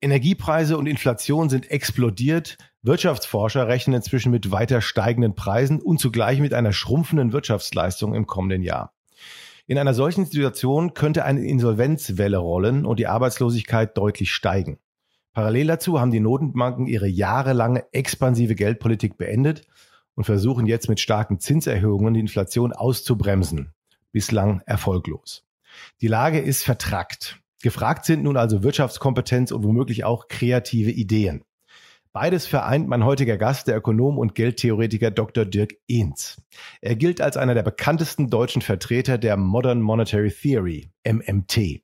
Energiepreise und Inflation sind explodiert. Wirtschaftsforscher rechnen inzwischen mit weiter steigenden Preisen und zugleich mit einer schrumpfenden Wirtschaftsleistung im kommenden Jahr. In einer solchen Situation könnte eine Insolvenzwelle rollen und die Arbeitslosigkeit deutlich steigen. Parallel dazu haben die Notenbanken ihre jahrelange expansive Geldpolitik beendet und versuchen jetzt mit starken Zinserhöhungen die Inflation auszubremsen. Bislang erfolglos. Die Lage ist vertrackt. Gefragt sind nun also Wirtschaftskompetenz und womöglich auch kreative Ideen. Beides vereint mein heutiger Gast, der Ökonom und Geldtheoretiker Dr. Dirk Ehns. Er gilt als einer der bekanntesten deutschen Vertreter der Modern Monetary Theory, MMT.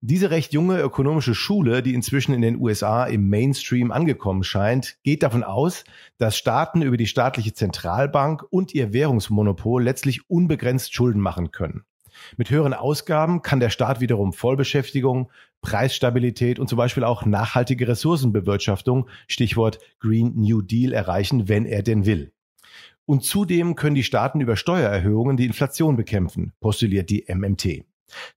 Diese recht junge ökonomische Schule, die inzwischen in den USA im Mainstream angekommen scheint, geht davon aus, dass Staaten über die staatliche Zentralbank und ihr Währungsmonopol letztlich unbegrenzt Schulden machen können. Mit höheren Ausgaben kann der Staat wiederum Vollbeschäftigung, Preisstabilität und zum Beispiel auch nachhaltige Ressourcenbewirtschaftung, Stichwort Green New Deal, erreichen, wenn er denn will. Und zudem können die Staaten über Steuererhöhungen die Inflation bekämpfen, postuliert die MMT.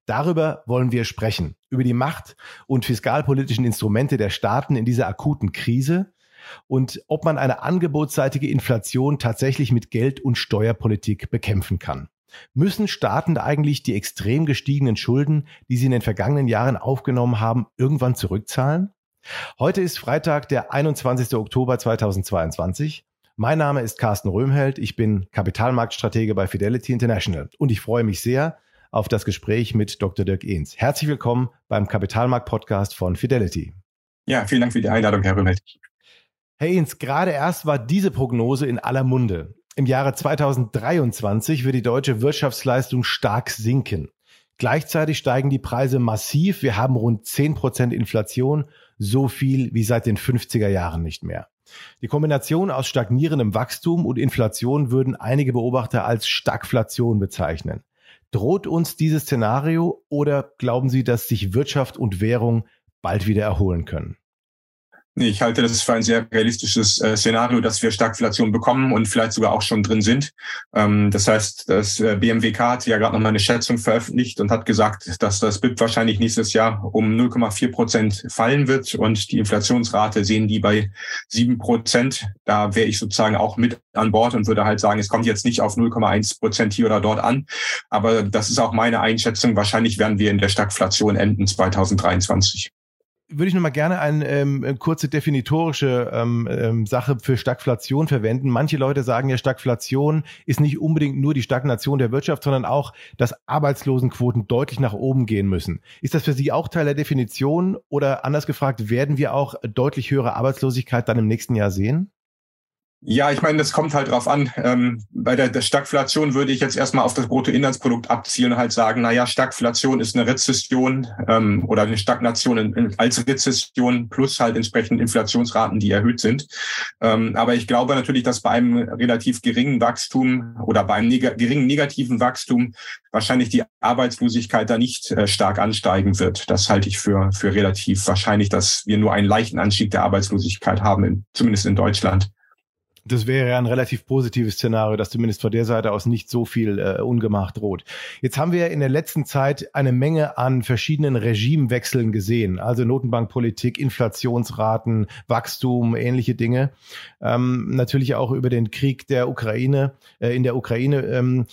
Darüber wollen wir sprechen, über die Macht und fiskalpolitischen Instrumente der Staaten in dieser akuten Krise und ob man eine angebotsseitige Inflation tatsächlich mit Geld- und Steuerpolitik bekämpfen kann. Müssen Staaten eigentlich die extrem gestiegenen Schulden, die sie in den vergangenen Jahren aufgenommen haben, irgendwann zurückzahlen? Heute ist Freitag, der 21. Oktober 2022. Mein Name ist Carsten Röhmheld. Ich bin Kapitalmarktstratege bei Fidelity International und ich freue mich sehr auf das Gespräch mit Dr. Dirk Ehns. Herzlich willkommen beim Kapitalmarkt-Podcast von Fidelity. Ja, vielen Dank für die Einladung, Herr Röhmheld. Herr Ehns, gerade erst war diese Prognose in aller Munde. Im Jahre 2023 wird die deutsche Wirtschaftsleistung stark sinken. Gleichzeitig steigen die Preise massiv. Wir haben rund 10 Prozent Inflation, so viel wie seit den 50er Jahren nicht mehr. Die Kombination aus stagnierendem Wachstum und Inflation würden einige Beobachter als Stagflation bezeichnen. Droht uns dieses Szenario oder glauben Sie, dass sich Wirtschaft und Währung bald wieder erholen können? Ich halte das für ein sehr realistisches äh, Szenario, dass wir Stagflation bekommen und vielleicht sogar auch schon drin sind. Ähm, das heißt, das äh, BMWK hat ja gerade noch mal eine Schätzung veröffentlicht und hat gesagt, dass das BIP wahrscheinlich nächstes Jahr um 0,4 Prozent fallen wird und die Inflationsrate sehen die bei sieben Prozent. Da wäre ich sozusagen auch mit an Bord und würde halt sagen, es kommt jetzt nicht auf 0,1 Prozent hier oder dort an. Aber das ist auch meine Einschätzung. Wahrscheinlich werden wir in der Stagflation enden 2023 würde ich noch mal gerne eine ähm, kurze definitorische ähm, ähm, Sache für Stagflation verwenden. Manche Leute sagen ja, Stagflation ist nicht unbedingt nur die Stagnation der Wirtschaft, sondern auch, dass Arbeitslosenquoten deutlich nach oben gehen müssen. Ist das für Sie auch Teil der Definition oder anders gefragt, werden wir auch deutlich höhere Arbeitslosigkeit dann im nächsten Jahr sehen? Ja, ich meine, das kommt halt drauf an. Ähm, bei der, der Stagflation würde ich jetzt erstmal auf das Bruttoinlandsprodukt abzielen und halt sagen, na ja, Stagflation ist eine Rezession ähm, oder eine Stagnation in, als Rezession plus halt entsprechend Inflationsraten, die erhöht sind. Ähm, aber ich glaube natürlich, dass bei einem relativ geringen Wachstum oder bei einem neg geringen negativen Wachstum wahrscheinlich die Arbeitslosigkeit da nicht äh, stark ansteigen wird. Das halte ich für, für relativ wahrscheinlich, dass wir nur einen leichten Anstieg der Arbeitslosigkeit haben, in, zumindest in Deutschland. Das wäre ja ein relativ positives Szenario, dass zumindest von der Seite aus nicht so viel äh, Ungemach droht. Jetzt haben wir in der letzten Zeit eine Menge an verschiedenen Regimewechseln gesehen, also Notenbankpolitik, Inflationsraten, Wachstum, ähnliche Dinge. Ähm, natürlich auch über den Krieg der Ukraine, äh, in der Ukraine. Ähm,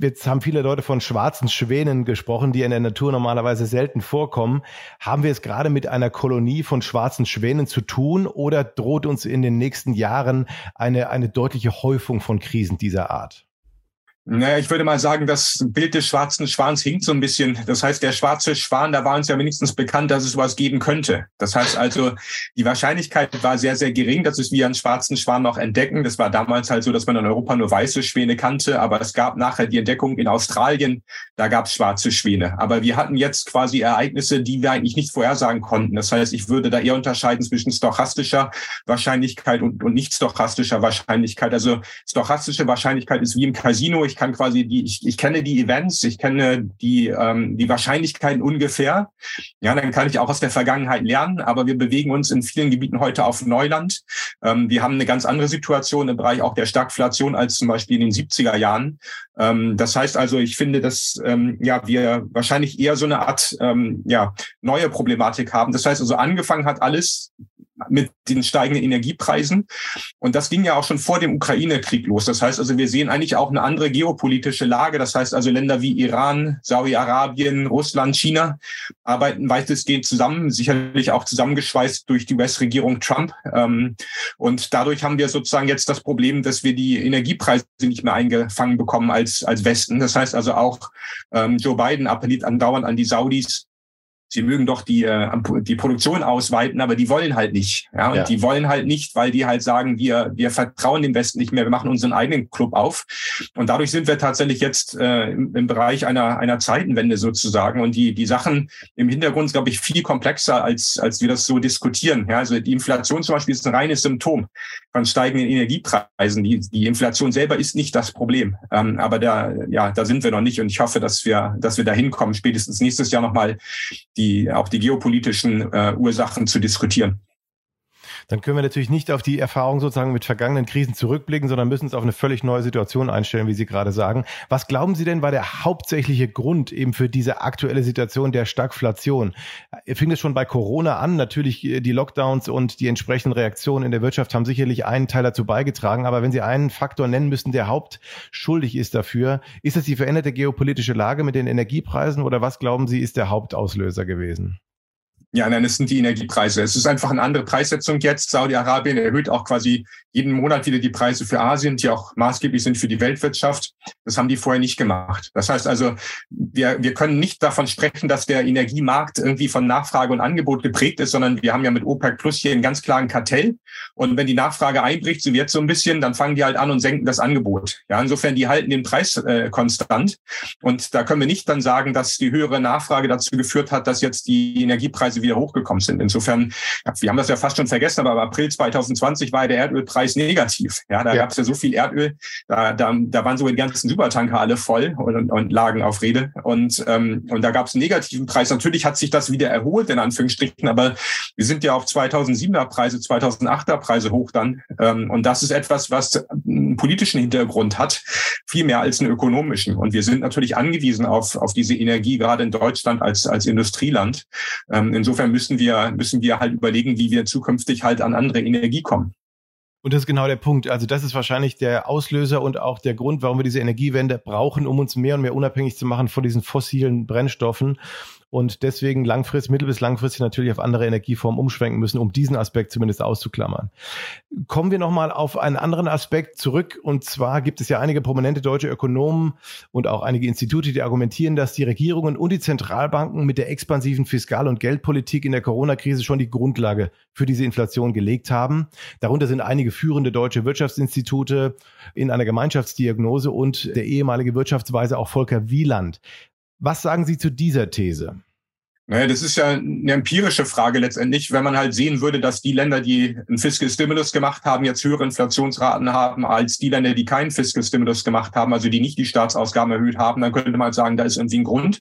jetzt haben viele Leute von schwarzen Schwänen gesprochen, die in der Natur normalerweise selten vorkommen. Haben wir es gerade mit einer Kolonie von schwarzen Schwänen zu tun oder droht uns in den nächsten Jahren eine, eine deutliche Häufung von Krisen dieser Art? Naja, ich würde mal sagen, das Bild des schwarzen Schwans hinkt so ein bisschen. Das heißt, der schwarze Schwan, da war uns ja wenigstens bekannt, dass es sowas geben könnte. Das heißt also, die Wahrscheinlichkeit war sehr, sehr gering, dass es wie einen schwarzen Schwan noch entdecken. Das war damals halt so, dass man in Europa nur weiße Schwäne kannte, aber es gab nachher die Entdeckung in Australien, da gab es schwarze Schwäne. Aber wir hatten jetzt quasi Ereignisse, die wir eigentlich nicht vorhersagen konnten. Das heißt, ich würde da eher unterscheiden zwischen stochastischer Wahrscheinlichkeit und, und nicht stochastischer Wahrscheinlichkeit. Also stochastische Wahrscheinlichkeit ist wie im Casino. Ich kann quasi die, ich, ich kenne die Events, ich kenne die, ähm, die Wahrscheinlichkeiten ungefähr. Ja, dann kann ich auch aus der Vergangenheit lernen, aber wir bewegen uns in vielen Gebieten heute auf Neuland. Ähm, wir haben eine ganz andere Situation im Bereich auch der Stagflation als zum Beispiel in den 70er Jahren. Ähm, das heißt also, ich finde, dass ähm, ja wir wahrscheinlich eher so eine Art ähm, ja neue Problematik haben. Das heißt also, angefangen hat alles mit den steigenden Energiepreisen. Und das ging ja auch schon vor dem Ukraine-Krieg los. Das heißt also, wir sehen eigentlich auch eine andere geopolitische Lage. Das heißt also, Länder wie Iran, Saudi-Arabien, Russland, China arbeiten weitestgehend zusammen, sicherlich auch zusammengeschweißt durch die US-Regierung Trump. Ähm, und dadurch haben wir sozusagen jetzt das Problem, dass wir die Energiepreise nicht mehr eingefangen bekommen als, als Westen. Das heißt also auch, ähm, Joe Biden appelliert andauernd an die Saudis, sie mögen doch die, äh, die Produktion ausweiten, aber die wollen halt nicht. Ja, und ja. die wollen halt nicht, weil die halt sagen, wir, wir vertrauen dem Westen nicht mehr, wir machen unseren eigenen Club auf. Und dadurch sind wir tatsächlich jetzt äh, im, im Bereich einer, einer Zeitenwende sozusagen. Und die, die Sachen im Hintergrund, glaube ich, viel komplexer, als, als wir das so diskutieren. Ja, also die Inflation zum Beispiel ist ein reines Symptom von steigenden Energiepreisen. Die, die Inflation selber ist nicht das Problem. Ähm, aber da, ja, da sind wir noch nicht. Und ich hoffe, dass wir, dass wir da hinkommen, spätestens nächstes Jahr nochmal die, auch die geopolitischen äh, Ursachen zu diskutieren dann können wir natürlich nicht auf die Erfahrung sozusagen mit vergangenen Krisen zurückblicken, sondern müssen uns auf eine völlig neue Situation einstellen, wie Sie gerade sagen. Was glauben Sie denn war der hauptsächliche Grund eben für diese aktuelle Situation der Stagflation? Fing es schon bei Corona an? Natürlich äh, die Lockdowns und die entsprechenden Reaktionen in der Wirtschaft haben sicherlich einen Teil dazu beigetragen. Aber wenn Sie einen Faktor nennen müssten, der hauptschuldig ist dafür, ist es die veränderte geopolitische Lage mit den Energiepreisen oder was glauben Sie ist der Hauptauslöser gewesen? Ja, nein, es sind die Energiepreise. Es ist einfach eine andere Preissetzung jetzt. Saudi-Arabien erhöht auch quasi jeden Monat wieder die Preise für Asien, die auch maßgeblich sind für die Weltwirtschaft. Das haben die vorher nicht gemacht. Das heißt also, wir, wir können nicht davon sprechen, dass der Energiemarkt irgendwie von Nachfrage und Angebot geprägt ist, sondern wir haben ja mit OPEC Plus hier einen ganz klaren Kartell. Und wenn die Nachfrage einbricht, so wird so ein bisschen, dann fangen die halt an und senken das Angebot. Ja, insofern, die halten den Preis äh, konstant. Und da können wir nicht dann sagen, dass die höhere Nachfrage dazu geführt hat, dass jetzt die Energiepreise wieder hochgekommen sind. Insofern, wir haben das ja fast schon vergessen, aber im April 2020 war der Erdölpreis negativ. Ja, da ja. gab es ja so viel Erdöl, da, da, da waren sogar die ganzen Supertanker alle voll und, und lagen auf Rede. Und, ähm, und da gab es einen negativen Preis. Natürlich hat sich das wieder erholt, in Anführungsstrichen, aber wir sind ja auf 2007er Preise, 2008er Preise hoch dann. Ähm, und das ist etwas, was einen politischen Hintergrund hat, viel mehr als einen ökonomischen. Und wir sind natürlich angewiesen auf, auf diese Energie, gerade in Deutschland als, als Industrieland. Ähm, insofern insofern müssen wir, müssen wir halt überlegen, wie wir zukünftig halt an andere Energie kommen. Und das ist genau der Punkt. Also das ist wahrscheinlich der Auslöser und auch der Grund, warum wir diese Energiewende brauchen, um uns mehr und mehr unabhängig zu machen von diesen fossilen Brennstoffen und deswegen langfristig, mittel- bis langfristig natürlich auf andere Energieformen umschwenken müssen, um diesen Aspekt zumindest auszuklammern. Kommen wir nochmal auf einen anderen Aspekt zurück. Und zwar gibt es ja einige prominente deutsche Ökonomen und auch einige Institute, die argumentieren, dass die Regierungen und die Zentralbanken mit der expansiven Fiskal- und Geldpolitik in der Corona-Krise schon die Grundlage für diese Inflation gelegt haben. Darunter sind einige führende deutsche Wirtschaftsinstitute in einer Gemeinschaftsdiagnose und der ehemalige Wirtschaftsweise auch Volker Wieland. Was sagen Sie zu dieser These? Naja, das ist ja eine empirische Frage letztendlich. Wenn man halt sehen würde, dass die Länder, die einen Fiscal Stimulus gemacht haben, jetzt höhere Inflationsraten haben als die Länder, die keinen Fiscal Stimulus gemacht haben, also die nicht die Staatsausgaben erhöht haben, dann könnte man sagen, da ist irgendwie ein Grund.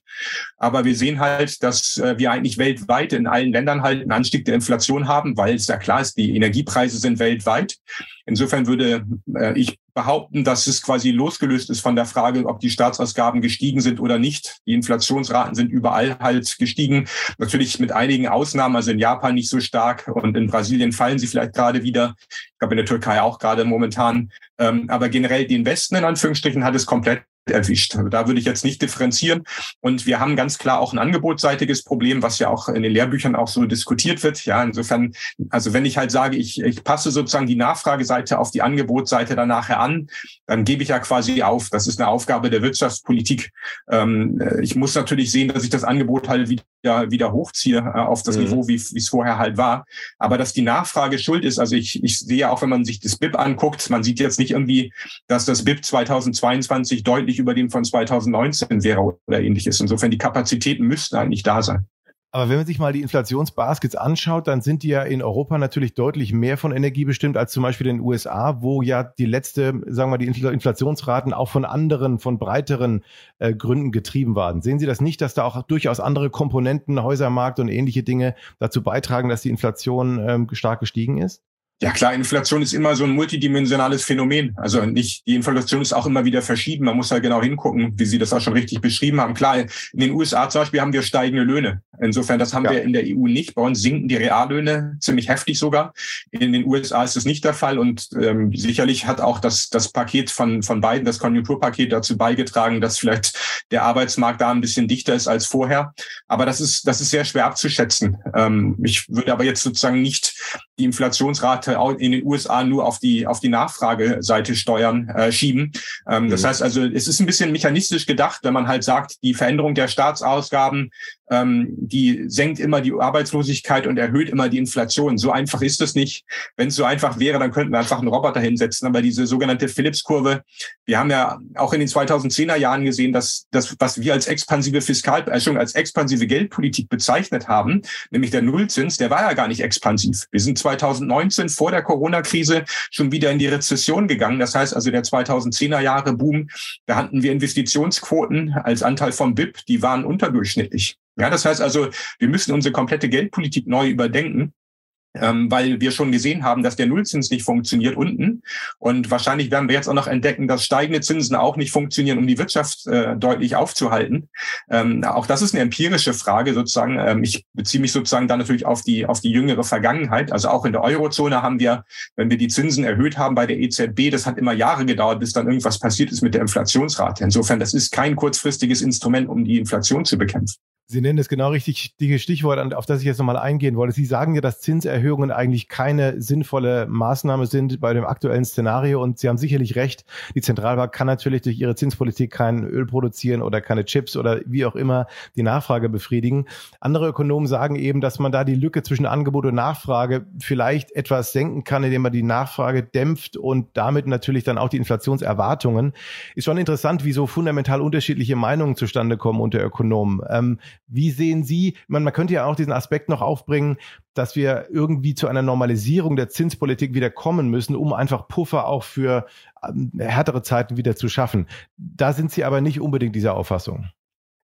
Aber wir sehen halt, dass äh, wir eigentlich weltweit in allen Ländern halt einen Anstieg der Inflation haben, weil es ja klar ist, die Energiepreise sind weltweit. Insofern würde äh, ich behaupten, dass es quasi losgelöst ist von der Frage, ob die Staatsausgaben gestiegen sind oder nicht. Die Inflationsraten sind überall halt gestiegen. Natürlich mit einigen Ausnahmen, also in Japan nicht so stark und in Brasilien fallen sie vielleicht gerade wieder. Ich glaube in der Türkei auch gerade momentan. Ähm, aber generell den Westen in Anführungsstrichen hat es komplett erwischt. Also da würde ich jetzt nicht differenzieren. Und wir haben ganz klar auch ein angebotsseitiges Problem, was ja auch in den Lehrbüchern auch so diskutiert wird. Ja, insofern, also wenn ich halt sage, ich, ich passe sozusagen die Nachfrageseite auf die Angebotsseite dann nachher an, dann gebe ich ja quasi auf. Das ist eine Aufgabe der Wirtschaftspolitik. Ähm, ich muss natürlich sehen, dass ich das Angebot halt wieder, wieder hochziehe äh, auf das mhm. Niveau, wie es vorher halt war. Aber dass die Nachfrage schuld ist, also ich, ich sehe auch, wenn man sich das BIP anguckt, man sieht jetzt nicht irgendwie, dass das BIP 2022 deutlich deutlich über dem von 2019 wäre oder ähnliches. Insofern die Kapazitäten müssten eigentlich da sein. Aber wenn man sich mal die Inflationsbaskets anschaut, dann sind die ja in Europa natürlich deutlich mehr von Energie bestimmt als zum Beispiel in den USA, wo ja die letzte, sagen wir die Inflationsraten auch von anderen, von breiteren äh, Gründen getrieben waren. Sehen Sie das nicht, dass da auch durchaus andere Komponenten, Häusermarkt und ähnliche Dinge dazu beitragen, dass die Inflation ähm, stark gestiegen ist? Ja klar, Inflation ist immer so ein multidimensionales Phänomen. Also nicht, die Inflation ist auch immer wieder verschieden. Man muss halt genau hingucken, wie Sie das auch schon richtig beschrieben haben. Klar, in den USA zum Beispiel haben wir steigende Löhne. Insofern, das haben ja. wir in der EU nicht. Bei uns sinken die Reallöhne ziemlich heftig sogar. In den USA ist es nicht der Fall. Und ähm, sicherlich hat auch das, das Paket von, von beiden, das Konjunkturpaket dazu beigetragen, dass vielleicht der Arbeitsmarkt da ein bisschen dichter ist als vorher. Aber das ist, das ist sehr schwer abzuschätzen. Ähm, ich würde aber jetzt sozusagen nicht die Inflationsrate in den USA nur auf die, auf die Nachfrageseite steuern, äh, schieben. Ähm, mhm. Das heißt also, es ist ein bisschen mechanistisch gedacht, wenn man halt sagt, die Veränderung der Staatsausgaben ähm, die senkt immer die Arbeitslosigkeit und erhöht immer die Inflation. So einfach ist es nicht. Wenn es so einfach wäre, dann könnten wir einfach einen Roboter hinsetzen. Aber diese sogenannte Phillips-Kurve, wir haben ja auch in den 2010er Jahren gesehen, dass das, was wir als expansive Fiskal, äh, schon als expansive Geldpolitik bezeichnet haben, nämlich der Nullzins, der war ja gar nicht expansiv. Wir sind 2019 vor der Corona-Krise schon wieder in die Rezession gegangen. Das heißt also der 2010er Jahre Boom, da hatten wir Investitionsquoten als Anteil vom BIP, die waren unterdurchschnittlich. Ja, das heißt also, wir müssen unsere komplette Geldpolitik neu überdenken ähm, weil wir schon gesehen haben, dass der Nullzins nicht funktioniert unten. Und wahrscheinlich werden wir jetzt auch noch entdecken, dass steigende Zinsen auch nicht funktionieren, um die Wirtschaft äh, deutlich aufzuhalten. Ähm, auch das ist eine empirische Frage sozusagen. Ähm, ich beziehe mich sozusagen dann natürlich auf die, auf die jüngere Vergangenheit. Also auch in der Eurozone haben wir, wenn wir die Zinsen erhöht haben bei der EZB, das hat immer Jahre gedauert, bis dann irgendwas passiert ist mit der Inflationsrate. Insofern, das ist kein kurzfristiges Instrument, um die Inflation zu bekämpfen. Sie nennen das genau richtig, die Stichwort, auf das ich jetzt nochmal eingehen wollte. Sie sagen ja, dass Zinserhöhungen eigentlich keine sinnvolle Maßnahme sind bei dem aktuellen Szenario. Und Sie haben sicherlich recht. Die Zentralbank kann natürlich durch ihre Zinspolitik kein Öl produzieren oder keine Chips oder wie auch immer die Nachfrage befriedigen. Andere Ökonomen sagen eben, dass man da die Lücke zwischen Angebot und Nachfrage vielleicht etwas senken kann, indem man die Nachfrage dämpft und damit natürlich dann auch die Inflationserwartungen. Ist schon interessant, wie so fundamental unterschiedliche Meinungen zustande kommen unter Ökonomen. Ähm, wie sehen Sie, man, man könnte ja auch diesen Aspekt noch aufbringen, dass wir irgendwie zu einer Normalisierung der Zinspolitik wieder kommen müssen, um einfach Puffer auch für ähm, härtere Zeiten wieder zu schaffen. Da sind Sie aber nicht unbedingt dieser Auffassung.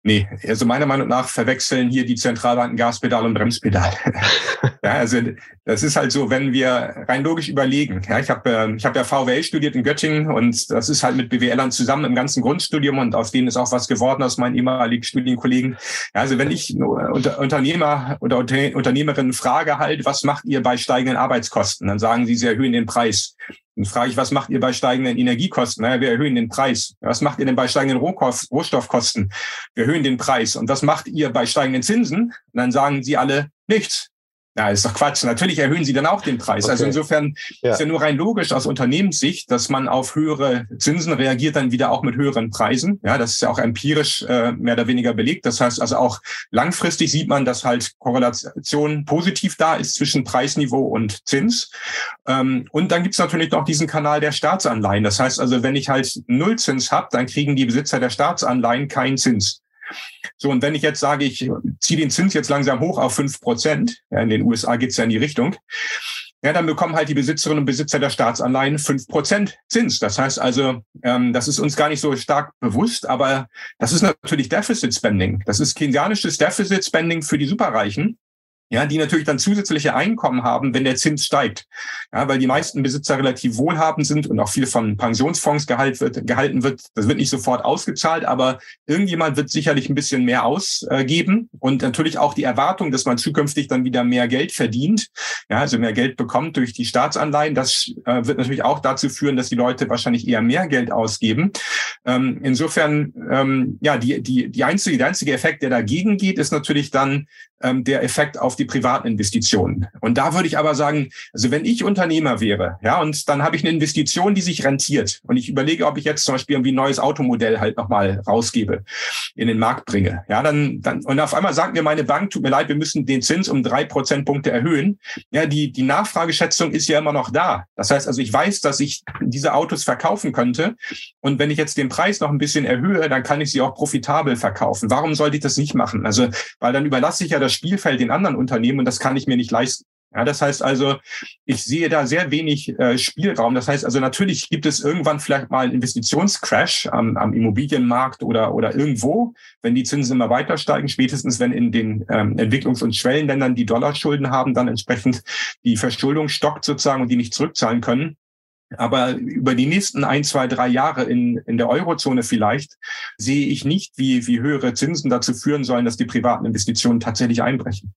Nee, also meiner Meinung nach verwechseln hier die Zentralbanken Gaspedal und Bremspedal. ja, also das ist halt so, wenn wir rein logisch überlegen. Ja, ich habe äh, ich hab ja VWL studiert in Göttingen und das ist halt mit BWLern zusammen im ganzen Grundstudium und aus denen ist auch was geworden aus meinen ehemaligen Studienkollegen. Ja, also wenn ich unter, Unternehmer oder Unternehmerin frage halt, was macht ihr bei steigenden Arbeitskosten? Dann sagen sie, sie erhöhen den Preis. Dann frage ich, was macht ihr bei steigenden Energiekosten? Naja, wir erhöhen den Preis. Was macht ihr denn bei steigenden Rohstoffkosten? Wir erhöhen den Preis. Und was macht ihr bei steigenden Zinsen? Und dann sagen sie alle nichts. Ja, ist doch Quatsch. Natürlich erhöhen sie dann auch den Preis. Also okay. Also insofern ja. ist ja nur rein logisch aus Unternehmenssicht, dass man auf höhere Zinsen reagiert, dann wieder auch mit höheren Preisen. Ja, das ist ja auch empirisch äh, mehr oder weniger belegt. Das heißt also auch langfristig sieht man, dass halt Korrelation positiv da ist zwischen Preisniveau und Zins. Ähm, und dann gibt's natürlich noch diesen Kanal der Staatsanleihen. Das heißt also, wenn ich halt Nullzins habe, dann kriegen die Besitzer der Staatsanleihen keinen Zins. So, und wenn ich jetzt sage, ich ziehe den Zins jetzt langsam hoch auf fünf Prozent, ja, in den USA geht's ja in die Richtung, ja, dann bekommen halt die Besitzerinnen und Besitzer der Staatsanleihen fünf Prozent Zins. Das heißt also, ähm, das ist uns gar nicht so stark bewusst, aber das ist natürlich Deficit Spending. Das ist keynesianisches Deficit Spending für die Superreichen ja, die natürlich dann zusätzliche Einkommen haben, wenn der Zins steigt. Ja, weil die meisten Besitzer relativ wohlhabend sind und auch viel von Pensionsfonds gehalt wird, gehalten wird. Das wird nicht sofort ausgezahlt, aber irgendjemand wird sicherlich ein bisschen mehr ausgeben und natürlich auch die Erwartung, dass man zukünftig dann wieder mehr Geld verdient, ja, also mehr Geld bekommt durch die Staatsanleihen. Das äh, wird natürlich auch dazu führen, dass die Leute wahrscheinlich eher mehr Geld ausgeben. Ähm, insofern, ähm, ja, die, die, die einzige, der einzige Effekt, der dagegen geht, ist natürlich dann ähm, der Effekt auf die privaten Investitionen. Und da würde ich aber sagen, also wenn ich Unternehmer wäre, ja, und dann habe ich eine Investition, die sich rentiert und ich überlege, ob ich jetzt zum Beispiel irgendwie ein neues Automodell halt nochmal rausgebe, in den Markt bringe, ja, dann, dann, und auf einmal sagt mir meine Bank, tut mir leid, wir müssen den Zins um drei Prozentpunkte erhöhen. Ja, die, die Nachfrageschätzung ist ja immer noch da. Das heißt also, ich weiß, dass ich diese Autos verkaufen könnte. Und wenn ich jetzt den Preis noch ein bisschen erhöhe, dann kann ich sie auch profitabel verkaufen. Warum sollte ich das nicht machen? Also, weil dann überlasse ich ja das Spielfeld den anderen Unternehmen und das kann ich mir nicht leisten. Ja, das heißt also, ich sehe da sehr wenig äh, Spielraum. Das heißt also, natürlich gibt es irgendwann vielleicht mal einen Investitionscrash am, am Immobilienmarkt oder, oder irgendwo, wenn die Zinsen immer weiter steigen, spätestens wenn in den ähm, Entwicklungs- und Schwellenländern die Dollarschulden haben, dann entsprechend die Verschuldung stockt sozusagen und die nicht zurückzahlen können. Aber über die nächsten ein, zwei, drei Jahre in, in der Eurozone vielleicht sehe ich nicht, wie, wie höhere Zinsen dazu führen sollen, dass die privaten Investitionen tatsächlich einbrechen.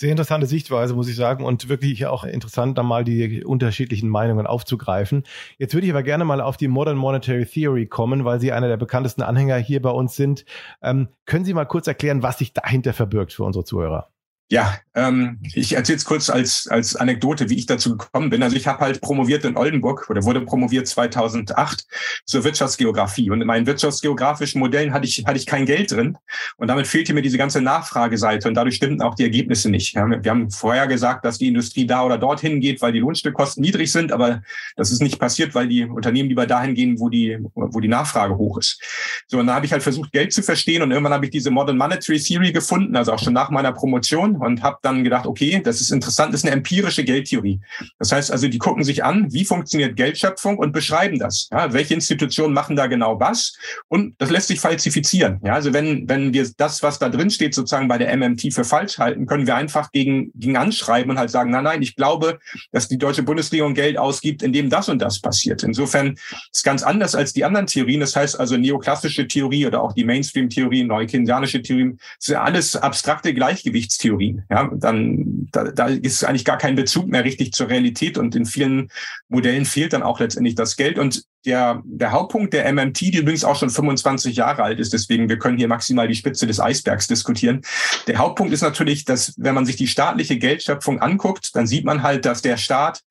Sehr interessante Sichtweise, muss ich sagen, und wirklich auch interessant, da mal die unterschiedlichen Meinungen aufzugreifen. Jetzt würde ich aber gerne mal auf die Modern Monetary Theory kommen, weil Sie einer der bekanntesten Anhänger hier bei uns sind. Ähm, können Sie mal kurz erklären, was sich dahinter verbirgt für unsere Zuhörer? Ja, ähm, ich erzähle es kurz als, als Anekdote, wie ich dazu gekommen bin. Also ich habe halt promoviert in Oldenburg oder wurde promoviert 2008 zur Wirtschaftsgeografie. Und in meinen wirtschaftsgeografischen Modellen hatte ich, hatte ich kein Geld drin. Und damit fehlte mir diese ganze Nachfrageseite. Und dadurch stimmten auch die Ergebnisse nicht. Wir haben vorher gesagt, dass die Industrie da oder dorthin geht, weil die Lohnstückkosten niedrig sind. Aber das ist nicht passiert, weil die Unternehmen lieber dahin gehen, wo die, wo die Nachfrage hoch ist. So, und da habe ich halt versucht, Geld zu verstehen. Und irgendwann habe ich diese Modern Monetary Theory gefunden, also auch schon nach meiner Promotion und habe dann gedacht, okay, das ist interessant, das ist eine empirische Geldtheorie. Das heißt also, die gucken sich an, wie funktioniert Geldschöpfung und beschreiben das. Ja, welche Institutionen machen da genau was? Und das lässt sich falsifizieren. Ja, also wenn, wenn wir das, was da drin steht, sozusagen bei der MMT für falsch halten, können wir einfach gegen, gegen anschreiben und halt sagen, nein, nein, ich glaube, dass die deutsche Bundesregierung Geld ausgibt, indem das und das passiert. Insofern ist ganz anders als die anderen Theorien. Das heißt also, neoklassische Theorie oder auch die Mainstream-Theorie, neukindsianische Theorien, sind alles abstrakte Gleichgewichtstheorien ja, dann da, da ist eigentlich gar kein Bezug mehr richtig zur Realität und in vielen Modellen fehlt dann auch letztendlich das Geld. Und der, der Hauptpunkt der MMT, die übrigens auch schon 25 Jahre alt ist, deswegen wir können hier maximal die Spitze des Eisbergs diskutieren. Der Hauptpunkt ist natürlich, dass wenn man sich die staatliche Geldschöpfung anguckt, dann sieht man halt, dass der Staat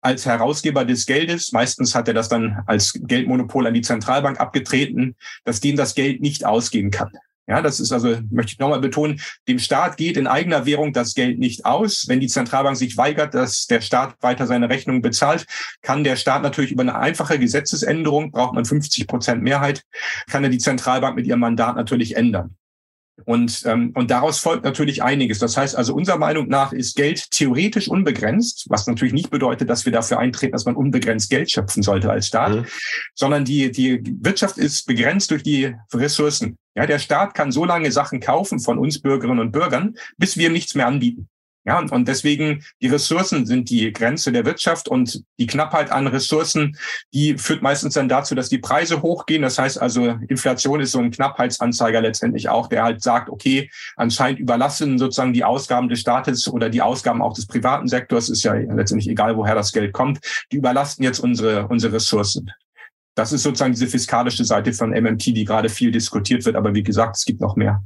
als Herausgeber des Geldes, meistens hat er das dann als Geldmonopol an die Zentralbank abgetreten, dass dem das Geld nicht ausgehen kann. Ja, das ist also, möchte ich nochmal betonen, dem Staat geht in eigener Währung das Geld nicht aus. Wenn die Zentralbank sich weigert, dass der Staat weiter seine Rechnung bezahlt, kann der Staat natürlich über eine einfache Gesetzesänderung, braucht man 50 Prozent Mehrheit, kann er die Zentralbank mit ihrem Mandat natürlich ändern. Und, ähm, und daraus folgt natürlich einiges. Das heißt also, unserer Meinung nach ist Geld theoretisch unbegrenzt, was natürlich nicht bedeutet, dass wir dafür eintreten, dass man unbegrenzt Geld schöpfen sollte als Staat, mhm. sondern die, die Wirtschaft ist begrenzt durch die Ressourcen. Ja, der Staat kann so lange Sachen kaufen von uns Bürgerinnen und Bürgern, bis wir nichts mehr anbieten. Ja, und, und deswegen die Ressourcen sind die Grenze der Wirtschaft und die Knappheit an Ressourcen, die führt meistens dann dazu, dass die Preise hochgehen. Das heißt also, Inflation ist so ein Knappheitsanzeiger letztendlich auch, der halt sagt, okay, anscheinend überlassen sozusagen die Ausgaben des Staates oder die Ausgaben auch des privaten Sektors, ist ja letztendlich egal, woher das Geld kommt, die überlasten jetzt unsere, unsere Ressourcen. Das ist sozusagen diese fiskalische Seite von MMT, die gerade viel diskutiert wird. Aber wie gesagt, es gibt noch mehr.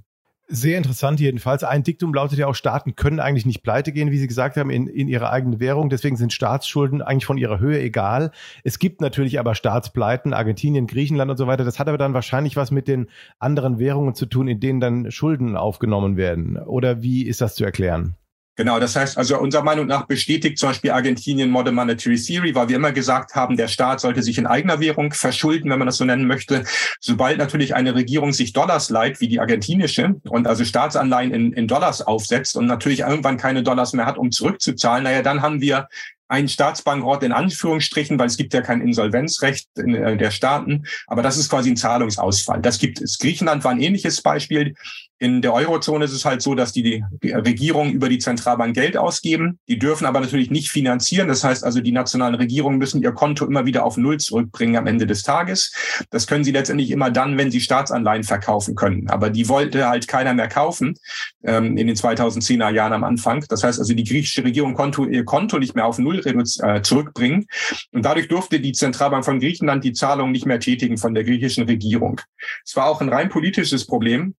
Sehr interessant jedenfalls. Ein Diktum lautet ja auch, Staaten können eigentlich nicht pleite gehen, wie Sie gesagt haben, in, in ihre eigene Währung. Deswegen sind Staatsschulden eigentlich von ihrer Höhe egal. Es gibt natürlich aber Staatspleiten, Argentinien, Griechenland und so weiter. Das hat aber dann wahrscheinlich was mit den anderen Währungen zu tun, in denen dann Schulden aufgenommen werden. Oder wie ist das zu erklären? Genau, das heißt also unserer Meinung nach bestätigt zum Beispiel Argentinien Modern Monetary Theory, weil wir immer gesagt haben, der Staat sollte sich in eigener Währung verschulden, wenn man das so nennen möchte. Sobald natürlich eine Regierung sich Dollars leiht, wie die argentinische, und also Staatsanleihen in, in Dollars aufsetzt und natürlich irgendwann keine Dollars mehr hat, um zurückzuzahlen, naja, dann haben wir ein Staatsbankrott in Anführungsstrichen, weil es gibt ja kein Insolvenzrecht in, äh, der Staaten, aber das ist quasi ein Zahlungsausfall. Das gibt es. Griechenland war ein ähnliches Beispiel. In der Eurozone ist es halt so, dass die, Regierungen über die Zentralbank Geld ausgeben. Die dürfen aber natürlich nicht finanzieren. Das heißt also, die nationalen Regierungen müssen ihr Konto immer wieder auf Null zurückbringen am Ende des Tages. Das können sie letztendlich immer dann, wenn sie Staatsanleihen verkaufen können. Aber die wollte halt keiner mehr kaufen ähm, in den 2010er Jahren am Anfang. Das heißt also, die griechische Regierung konnte ihr Konto nicht mehr auf Null äh, zurückbringen. Und dadurch durfte die Zentralbank von Griechenland die Zahlungen nicht mehr tätigen von der griechischen Regierung. Es war auch ein rein politisches Problem.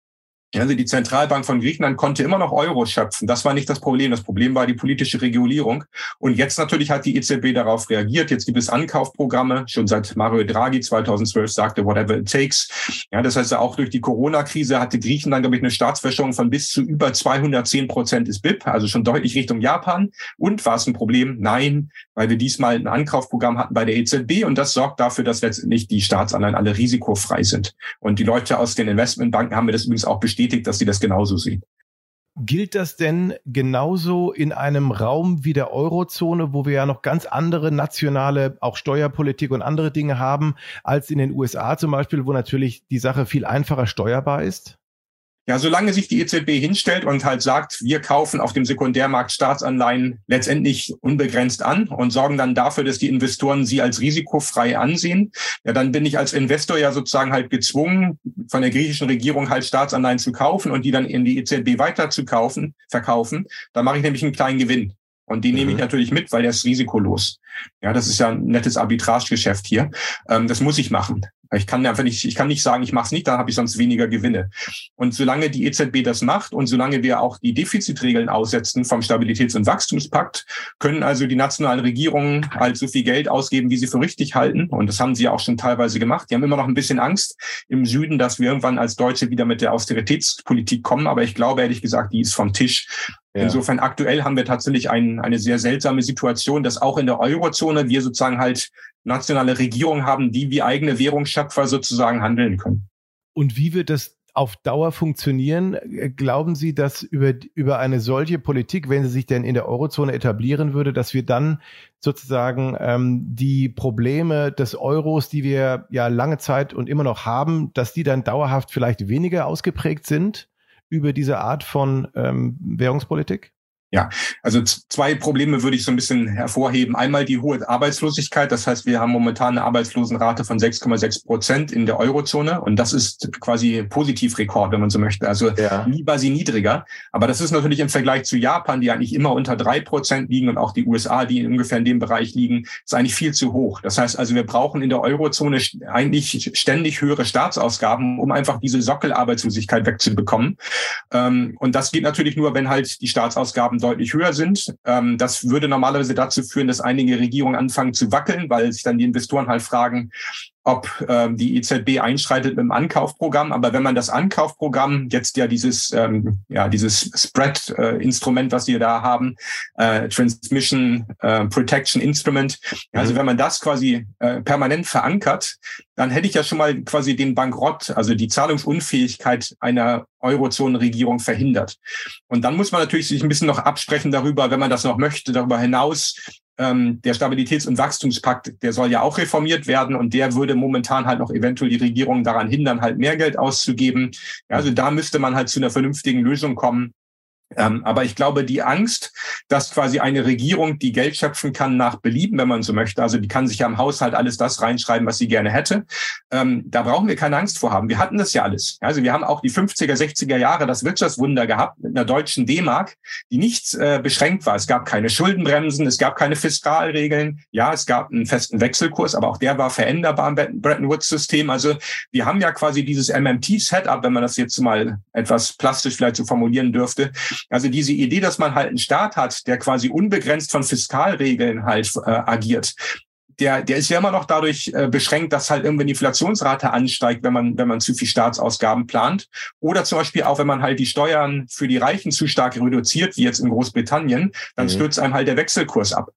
Also die Zentralbank von Griechenland konnte immer noch Euro schöpfen. Das war nicht das Problem. Das Problem war die politische Regulierung. Und jetzt natürlich hat die EZB darauf reagiert. Jetzt gibt es Ankaufprogramme. Schon seit Mario Draghi 2012 sagte, whatever it takes. Ja, das heißt, auch durch die Corona-Krise hatte Griechenland, glaube ich, eine Staatsverschuldung von bis zu über 210 Prozent des BIP, also schon deutlich Richtung Japan. Und war es ein Problem? Nein, weil wir diesmal ein Ankaufprogramm hatten bei der EZB. Und das sorgt dafür, dass letztendlich die Staatsanleihen alle risikofrei sind. Und die Leute aus den Investmentbanken haben mir das übrigens auch bestätigt bestätigt, dass sie das genauso sehen. Gilt das denn genauso in einem Raum wie der Eurozone, wo wir ja noch ganz andere nationale, auch Steuerpolitik und andere Dinge haben, als in den USA zum Beispiel, wo natürlich die Sache viel einfacher steuerbar ist? Ja, solange sich die EZB hinstellt und halt sagt, wir kaufen auf dem Sekundärmarkt Staatsanleihen letztendlich unbegrenzt an und sorgen dann dafür, dass die Investoren sie als risikofrei ansehen, ja, dann bin ich als Investor ja sozusagen halt gezwungen, von der griechischen Regierung halt Staatsanleihen zu kaufen und die dann in die EZB weiter zu kaufen, verkaufen. Da mache ich nämlich einen kleinen Gewinn. Und die mhm. nehme ich mhm. natürlich mit, weil der ist risikolos. Ja, das ist ja ein nettes Arbitragegeschäft hier. Ähm, das muss ich machen. Ich kann einfach nicht, ich kann nicht sagen, ich mache es nicht, dann habe ich sonst weniger Gewinne. Und solange die EZB das macht und solange wir auch die Defizitregeln aussetzen vom Stabilitäts- und Wachstumspakt, können also die nationalen Regierungen halt so viel Geld ausgeben, wie sie für richtig halten. Und das haben sie ja auch schon teilweise gemacht. Die haben immer noch ein bisschen Angst im Süden, dass wir irgendwann als Deutsche wieder mit der Austeritätspolitik kommen. Aber ich glaube ehrlich gesagt, die ist vom Tisch. Ja. Insofern aktuell haben wir tatsächlich ein, eine sehr seltsame Situation, dass auch in der Eurozone wir sozusagen halt nationale Regierungen haben, die wie eigene Währungsschöpfer sozusagen handeln können. Und wie wird das auf Dauer funktionieren? Glauben Sie, dass über, über eine solche Politik, wenn sie sich denn in der Eurozone etablieren würde, dass wir dann sozusagen ähm, die Probleme des Euros, die wir ja lange Zeit und immer noch haben, dass die dann dauerhaft vielleicht weniger ausgeprägt sind? über diese Art von ähm, Währungspolitik? Ja, also zwei Probleme würde ich so ein bisschen hervorheben. Einmal die hohe Arbeitslosigkeit. Das heißt, wir haben momentan eine Arbeitslosenrate von 6,6 Prozent in der Eurozone. Und das ist quasi Positivrekord, wenn man so möchte. Also ja. nie war sie niedriger. Aber das ist natürlich im Vergleich zu Japan, die eigentlich immer unter drei Prozent liegen und auch die USA, die ungefähr in dem Bereich liegen, ist eigentlich viel zu hoch. Das heißt also, wir brauchen in der Eurozone eigentlich ständig höhere Staatsausgaben, um einfach diese Sockelarbeitslosigkeit wegzubekommen. Ähm, und das geht natürlich nur, wenn halt die Staatsausgaben deutlich höher sind. Ähm, das würde normalerweise dazu führen, dass einige Regierungen anfangen zu wackeln, weil sich dann die Investoren halt fragen, ob ähm, die EZB einschreitet mit dem Ankaufprogramm. Aber wenn man das Ankaufprogramm jetzt ja dieses ähm, ja dieses Spread-Instrument, äh, was wir da haben, äh, Transmission äh, Protection Instrument, also mhm. wenn man das quasi äh, permanent verankert, dann hätte ich ja schon mal quasi den Bankrott, also die Zahlungsunfähigkeit einer Eurozonenregierung verhindert. Und dann muss man natürlich sich ein bisschen noch absprechen darüber, wenn man das noch möchte, darüber hinaus, ähm, der Stabilitäts- und Wachstumspakt, der soll ja auch reformiert werden und der würde momentan halt noch eventuell die Regierung daran hindern, halt mehr Geld auszugeben. Also da müsste man halt zu einer vernünftigen Lösung kommen. Ähm, aber ich glaube, die Angst, dass quasi eine Regierung, die Geld schöpfen kann nach Belieben, wenn man so möchte, also die kann sich ja im Haushalt alles das reinschreiben, was sie gerne hätte, ähm, da brauchen wir keine Angst vor haben. Wir hatten das ja alles. Also wir haben auch die 50er, 60er Jahre das Wirtschaftswunder gehabt mit einer deutschen D-Mark, die nicht äh, beschränkt war. Es gab keine Schuldenbremsen, es gab keine Fiskalregeln. Ja, es gab einen festen Wechselkurs, aber auch der war veränderbar im Bretton Woods-System. Also wir haben ja quasi dieses MMT-Setup, wenn man das jetzt mal etwas plastisch vielleicht so formulieren dürfte, also diese Idee, dass man halt einen Staat hat, der quasi unbegrenzt von Fiskalregeln halt äh, agiert, der, der ist ja immer noch dadurch äh, beschränkt, dass halt irgendwann die Inflationsrate ansteigt, wenn man, wenn man zu viel Staatsausgaben plant. Oder zum Beispiel auch, wenn man halt die Steuern für die Reichen zu stark reduziert, wie jetzt in Großbritannien, dann mhm. stürzt einem halt der Wechselkurs ab.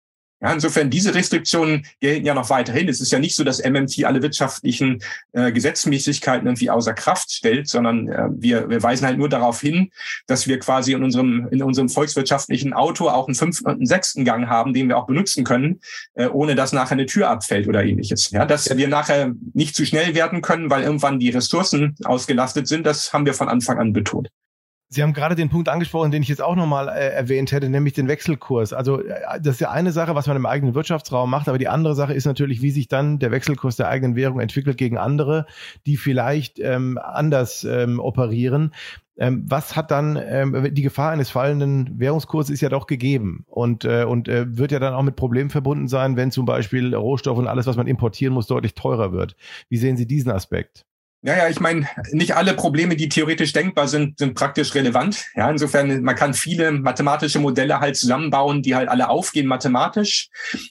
Ja, insofern, diese Restriktionen gelten ja noch weiterhin. Es ist ja nicht so, dass MMT alle wirtschaftlichen äh, Gesetzmäßigkeiten irgendwie außer Kraft stellt, sondern äh, wir, wir weisen halt nur darauf hin, dass wir quasi in unserem, in unserem volkswirtschaftlichen Auto auch einen fünften und einen sechsten Gang haben, den wir auch benutzen können, äh, ohne dass nachher eine Tür abfällt oder ähnliches. Ja, dass wir nachher nicht zu schnell werden können, weil irgendwann die Ressourcen ausgelastet sind, das haben wir von Anfang an betont. Sie haben gerade den Punkt angesprochen, den ich jetzt auch nochmal äh, erwähnt hätte, nämlich den Wechselkurs. Also äh, das ist ja eine Sache, was man im eigenen Wirtschaftsraum macht, aber die andere Sache ist natürlich, wie sich dann der Wechselkurs der eigenen Währung entwickelt gegen andere, die vielleicht ähm, anders ähm, operieren. Ähm, was hat dann ähm, die Gefahr eines fallenden Währungskurses ist ja doch gegeben und, äh, und äh, wird ja dann auch mit Problemen verbunden sein, wenn zum Beispiel Rohstoff und alles, was man importieren muss, deutlich teurer wird. Wie sehen Sie diesen Aspekt? Ja, ja, ich meine, nicht alle Probleme, die theoretisch denkbar sind, sind praktisch relevant. Ja, insofern, man kann viele mathematische Modelle halt zusammenbauen, die halt alle aufgehen mathematisch.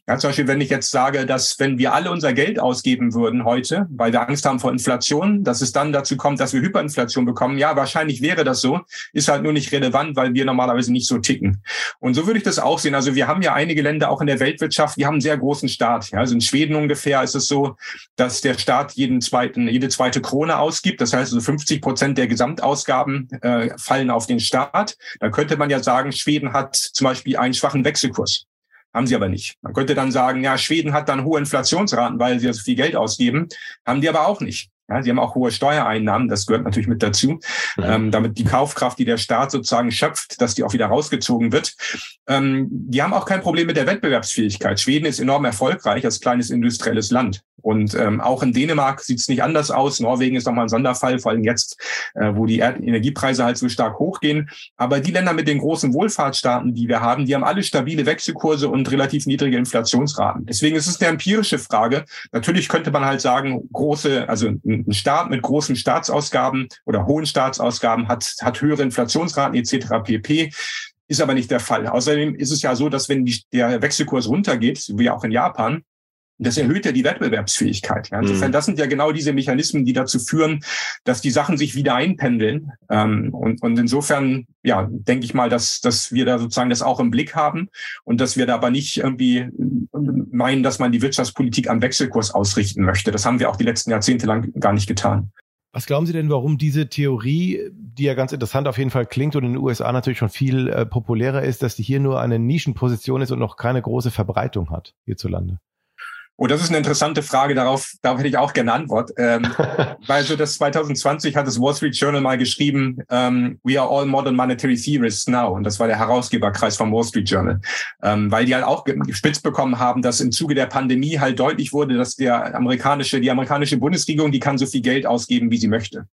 Ja, zum Beispiel, wenn ich jetzt sage, dass wenn wir alle unser Geld ausgeben würden heute, weil wir Angst haben vor Inflation, dass es dann dazu kommt, dass wir Hyperinflation bekommen. Ja, wahrscheinlich wäre das so, ist halt nur nicht relevant, weil wir normalerweise nicht so ticken. Und so würde ich das auch sehen. Also wir haben ja einige Länder auch in der Weltwirtschaft, die haben einen sehr großen Staat. Ja, also in Schweden ungefähr ist es so, dass der Staat jeden zweiten, jede zweite Krone Krone ausgibt. Das heißt, also 50 Prozent der Gesamtausgaben äh, fallen auf den Staat. Da könnte man ja sagen, Schweden hat zum Beispiel einen schwachen Wechselkurs. Haben sie aber nicht. Man könnte dann sagen, ja, Schweden hat dann hohe Inflationsraten, weil sie so viel Geld ausgeben. Haben die aber auch nicht. Ja, sie haben auch hohe Steuereinnahmen, das gehört natürlich mit dazu, ähm, damit die Kaufkraft, die der Staat sozusagen schöpft, dass die auch wieder rausgezogen wird. Ähm, die haben auch kein Problem mit der Wettbewerbsfähigkeit. Schweden ist enorm erfolgreich als kleines industrielles Land. Und ähm, auch in Dänemark sieht es nicht anders aus. Norwegen ist nochmal ein Sonderfall, vor allem jetzt, äh, wo die Energiepreise halt so stark hochgehen. Aber die Länder mit den großen Wohlfahrtsstaaten, die wir haben, die haben alle stabile Wechselkurse und relativ niedrige Inflationsraten. Deswegen ist es eine empirische Frage. Natürlich könnte man halt sagen, große, also ein Staat mit großen Staatsausgaben oder hohen Staatsausgaben hat, hat höhere Inflationsraten etc. pp. Ist aber nicht der Fall. Außerdem ist es ja so, dass wenn die, der Wechselkurs runtergeht, wie auch in Japan, das erhöht ja die Wettbewerbsfähigkeit. Ja. Insofern, mhm. das sind ja genau diese Mechanismen, die dazu führen, dass die Sachen sich wieder einpendeln. Ähm, und, und insofern, ja, denke ich mal, dass, dass wir da sozusagen das auch im Blick haben und dass wir da aber nicht irgendwie meinen, dass man die Wirtschaftspolitik am Wechselkurs ausrichten möchte. Das haben wir auch die letzten Jahrzehnte lang gar nicht getan. Was glauben Sie denn, warum diese Theorie, die ja ganz interessant auf jeden Fall klingt und in den USA natürlich schon viel äh, populärer ist, dass die hier nur eine Nischenposition ist und noch keine große Verbreitung hat hierzulande? Oh, das ist eine interessante Frage. Darauf, darauf hätte ich auch gerne Antwort. Ähm, weil so das 2020 hat das Wall Street Journal mal geschrieben, ähm, we are all modern monetary theorists now. Und das war der Herausgeberkreis vom Wall Street Journal. Ähm, weil die halt auch gespitzt bekommen haben, dass im Zuge der Pandemie halt deutlich wurde, dass der amerikanische, die amerikanische Bundesregierung, die kann so viel Geld ausgeben, wie sie möchte.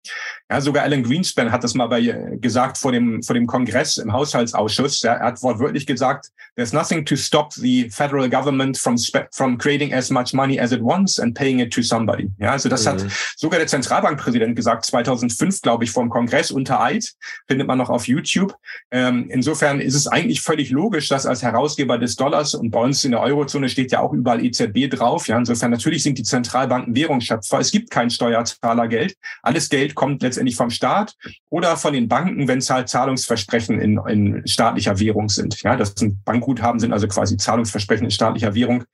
Ja, sogar Alan Greenspan hat das mal bei, gesagt vor dem, vor dem Kongress im Haushaltsausschuss. Er hat wortwörtlich gesagt, there's nothing to stop the federal government from, from creating as much money as it wants and paying it to somebody. Ja, also das mhm. hat sogar der Zentralbankpräsident gesagt, 2005, glaube ich, vom Kongress unter Eid, findet man noch auf YouTube. Ähm, insofern ist es eigentlich völlig logisch, dass als Herausgeber des Dollars und bei uns in der Eurozone steht ja auch überall EZB drauf. Ja, insofern natürlich sind die Zentralbanken Währungsschöpfer. Es gibt kein Steuerzahlergeld. Alles Geld kommt letztendlich vom Staat oder von den Banken, wenn es halt Zahlungsversprechen in, in staatlicher Währung sind. Ja, das sind Bankguthaben sind also quasi Zahlungsversprechen in staatlicher Währung.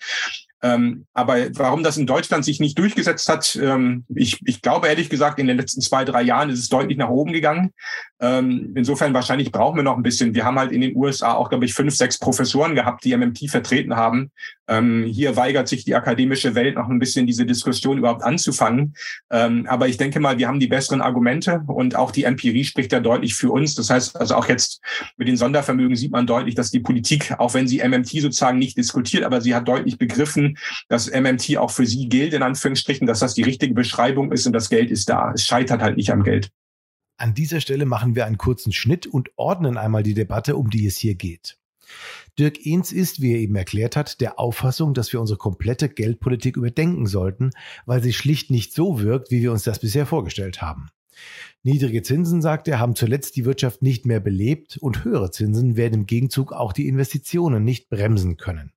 Ähm, aber warum das in Deutschland sich nicht durchgesetzt hat, ähm, ich, ich glaube ehrlich gesagt, in den letzten zwei, drei Jahren ist es deutlich nach oben gegangen. Ähm, insofern wahrscheinlich brauchen wir noch ein bisschen. Wir haben halt in den USA auch, glaube ich, fünf, sechs Professoren gehabt, die MMT vertreten haben. Ähm, hier weigert sich die akademische Welt noch ein bisschen, diese Diskussion überhaupt anzufangen. Ähm, aber ich denke mal, wir haben die besseren Argumente und auch die Empirie spricht ja deutlich für uns. Das heißt, also auch jetzt mit den Sondervermögen sieht man deutlich, dass die Politik, auch wenn sie MMT sozusagen nicht diskutiert, aber sie hat deutlich begriffen, dass MMT auch für sie gilt, in Anführungsstrichen, dass das die richtige Beschreibung ist und das Geld ist da. Es scheitert halt nicht am Geld. An dieser Stelle machen wir einen kurzen Schnitt und ordnen einmal die Debatte, um die es hier geht. Dirk Ehns ist, wie er eben erklärt hat, der Auffassung, dass wir unsere komplette Geldpolitik überdenken sollten, weil sie schlicht nicht so wirkt, wie wir uns das bisher vorgestellt haben. Niedrige Zinsen, sagt er, haben zuletzt die Wirtschaft nicht mehr belebt und höhere Zinsen werden im Gegenzug auch die Investitionen nicht bremsen können.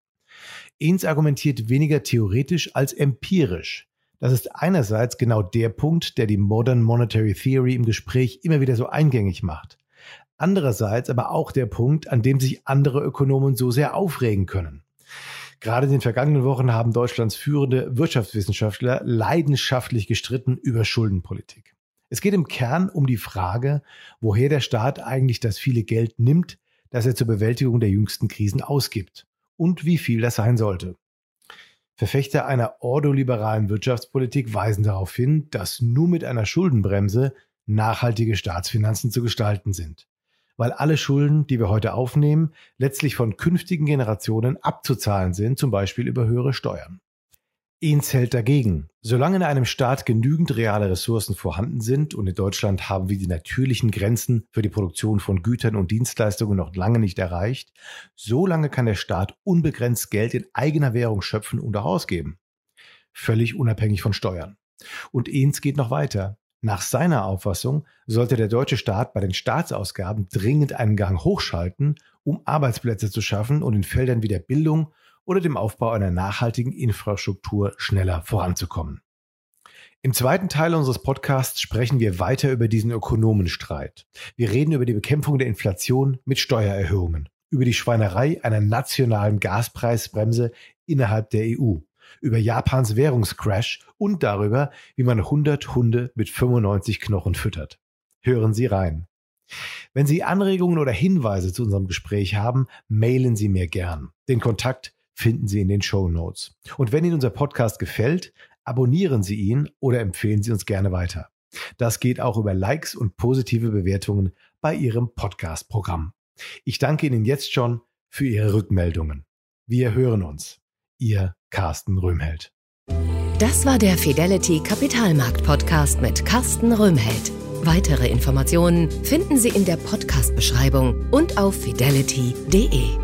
Ehns argumentiert weniger theoretisch als empirisch. Das ist einerseits genau der Punkt, der die Modern Monetary Theory im Gespräch immer wieder so eingängig macht. Andererseits aber auch der Punkt, an dem sich andere Ökonomen so sehr aufregen können. Gerade in den vergangenen Wochen haben Deutschlands führende Wirtschaftswissenschaftler leidenschaftlich gestritten über Schuldenpolitik. Es geht im Kern um die Frage, woher der Staat eigentlich das viele Geld nimmt, das er zur Bewältigung der jüngsten Krisen ausgibt und wie viel das sein sollte. Verfechter einer ordoliberalen Wirtschaftspolitik weisen darauf hin, dass nur mit einer Schuldenbremse nachhaltige Staatsfinanzen zu gestalten sind. weil alle Schulden, die wir heute aufnehmen, letztlich von künftigen Generationen abzuzahlen sind, zum Beispiel über höhere Steuern. Ihn zählt dagegen. Solange in einem Staat genügend reale Ressourcen vorhanden sind und in Deutschland haben wir die natürlichen Grenzen für die Produktion von Gütern und Dienstleistungen noch lange nicht erreicht, solange kann der Staat unbegrenzt Geld in eigener Währung schöpfen und auch ausgeben. Völlig unabhängig von Steuern. Und Ehns geht noch weiter. Nach seiner Auffassung sollte der deutsche Staat bei den Staatsausgaben dringend einen Gang hochschalten, um Arbeitsplätze zu schaffen und in Feldern wie der Bildung oder dem Aufbau einer nachhaltigen Infrastruktur schneller voranzukommen. Im zweiten Teil unseres Podcasts sprechen wir weiter über diesen Ökonomenstreit. Wir reden über die Bekämpfung der Inflation mit Steuererhöhungen, über die Schweinerei einer nationalen Gaspreisbremse innerhalb der EU über Japans Währungscrash und darüber, wie man 100 Hunde mit 95 Knochen füttert. Hören Sie rein. Wenn Sie Anregungen oder Hinweise zu unserem Gespräch haben, mailen Sie mir gern. Den Kontakt finden Sie in den Show Notes. Und wenn Ihnen unser Podcast gefällt, abonnieren Sie ihn oder empfehlen Sie uns gerne weiter. Das geht auch über Likes und positive Bewertungen bei Ihrem Podcast-Programm. Ich danke Ihnen jetzt schon für Ihre Rückmeldungen. Wir hören uns. Ihr Carsten Röhmheld. Das war der Fidelity Kapitalmarkt Podcast mit Carsten Röhmheld. Weitere Informationen finden Sie in der Podcast-Beschreibung und auf fidelity.de.